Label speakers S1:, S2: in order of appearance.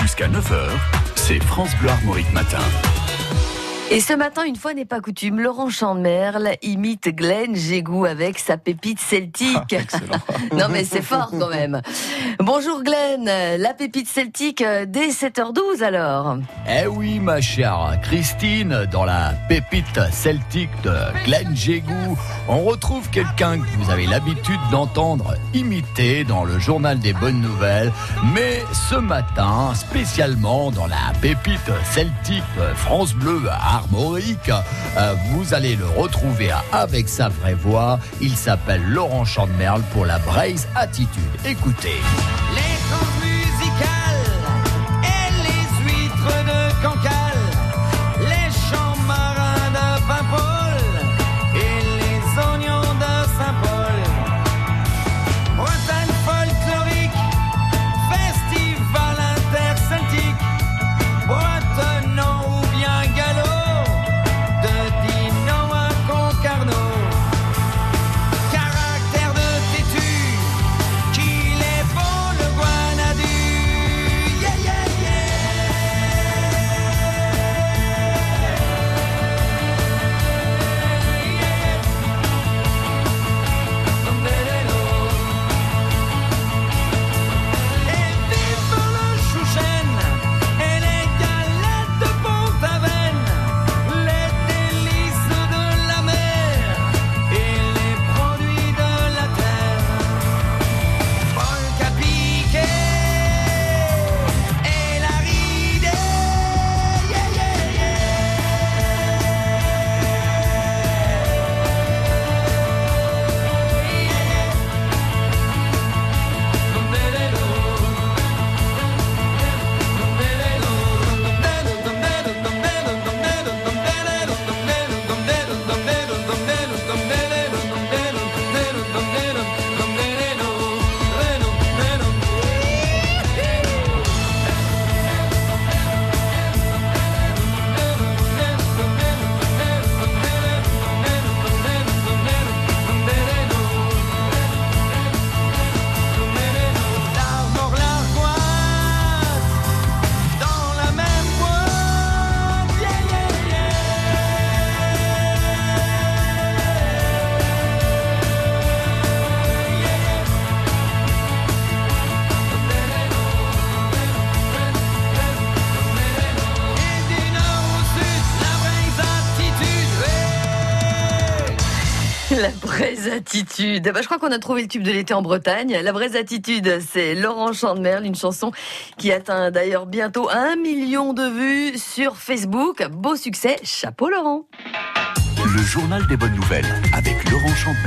S1: Jusqu'à 9h, c'est France Bleu Armorique Matin.
S2: Et ce matin, une fois n'est pas coutume, Laurent Chandemerle imite Glenn Gégou avec sa pépite celtique. non mais c'est fort quand même. Bonjour Glenn, la pépite celtique euh, dès 7h12 alors.
S3: Eh oui ma chère Christine, dans la pépite celtique de Glenn Gégou, on retrouve quelqu'un que vous avez l'habitude d'entendre imiter dans le journal des bonnes nouvelles, mais ce matin, spécialement dans la pépite celtique France Bleu à Euh, vous allez le retrouver avec sa vraie voix. Il s'appelle Laurent Chandemerle pour la Braise Attitude. Écoutez.
S2: La vraie attitude. Bah, je crois qu'on a trouvé le tube de l'été en Bretagne. La vraie attitude, c'est Laurent Chandemerle, une chanson qui atteint d'ailleurs bientôt un million de vues sur Facebook. Beau succès, chapeau Laurent.
S1: Le journal des bonnes nouvelles avec Laurent Chandemerle.